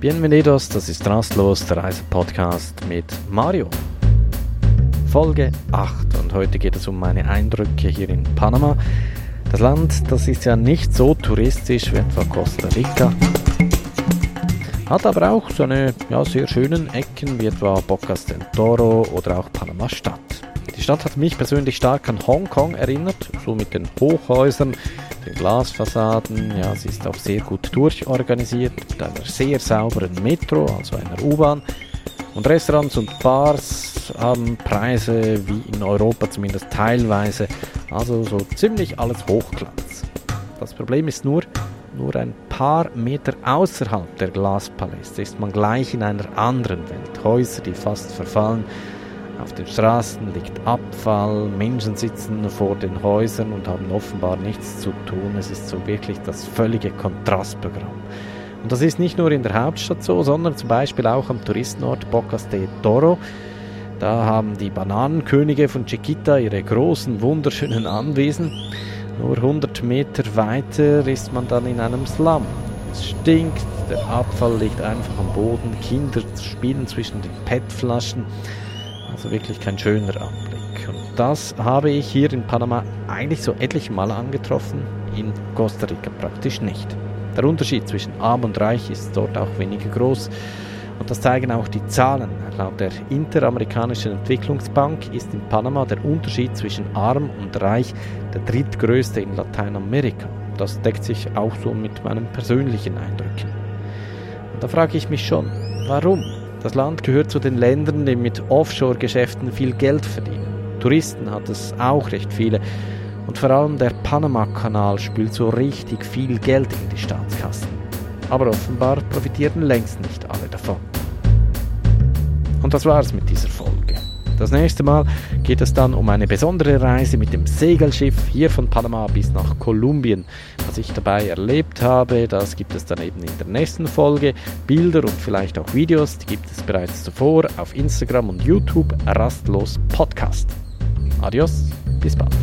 Bienvenidos, das ist Rastlos, der Reisepodcast mit Mario. Folge 8 und heute geht es um meine Eindrücke hier in Panama. Das Land, das ist ja nicht so touristisch wie etwa Costa Rica, hat aber auch seine ja, sehr schönen Ecken wie etwa Bocas del Toro oder auch Panama-Stadt. Die Stadt hat mich persönlich stark an Hongkong erinnert, so mit den Hochhäusern, den Glasfassaden. Ja, sie ist auch sehr gut durchorganisiert mit einer sehr sauberen Metro, also einer U-Bahn. Und Restaurants und Bars haben Preise wie in Europa zumindest teilweise, also so ziemlich alles Hochglanz. Das Problem ist nur, nur ein paar Meter außerhalb der Glaspaläste ist man gleich in einer anderen Welt. Häuser, die fast verfallen, auf den Straßen liegt Abfall, Menschen sitzen vor den Häusern und haben offenbar nichts zu tun. Es ist so wirklich das völlige Kontrastprogramm. Und das ist nicht nur in der Hauptstadt so, sondern zum Beispiel auch am Touristenort Bocas de Toro. Da haben die Bananenkönige von Chiquita ihre großen, wunderschönen Anwesen. Nur 100 Meter weiter ist man dann in einem Slum. Es stinkt, der Abfall liegt einfach am Boden, Kinder spielen zwischen den PET-Flaschen. Also wirklich kein schöner Anblick. Und das habe ich hier in Panama eigentlich so etliche Mal angetroffen, in Costa Rica praktisch nicht. Der Unterschied zwischen arm und reich ist dort auch weniger groß. Und das zeigen auch die Zahlen. Laut der Interamerikanischen Entwicklungsbank ist in Panama der Unterschied zwischen arm und reich der drittgrößte in Lateinamerika. Das deckt sich auch so mit meinen persönlichen Eindrücken. Und da frage ich mich schon, warum? Das Land gehört zu den Ländern, die mit Offshore-Geschäften viel Geld verdienen. Touristen hat es auch recht viele. Und vor allem der Panama-Kanal spült so richtig viel Geld in die Staatskassen. Aber offenbar profitieren längst nicht alle davon. Und das war's mit dieser Folge. Das nächste Mal geht es dann um eine besondere Reise mit dem Segelschiff hier von Panama bis nach Kolumbien. Was ich dabei erlebt habe, das gibt es dann eben in der nächsten Folge. Bilder und vielleicht auch Videos, die gibt es bereits zuvor auf Instagram und YouTube. Rastlos Podcast. Adios, bis bald.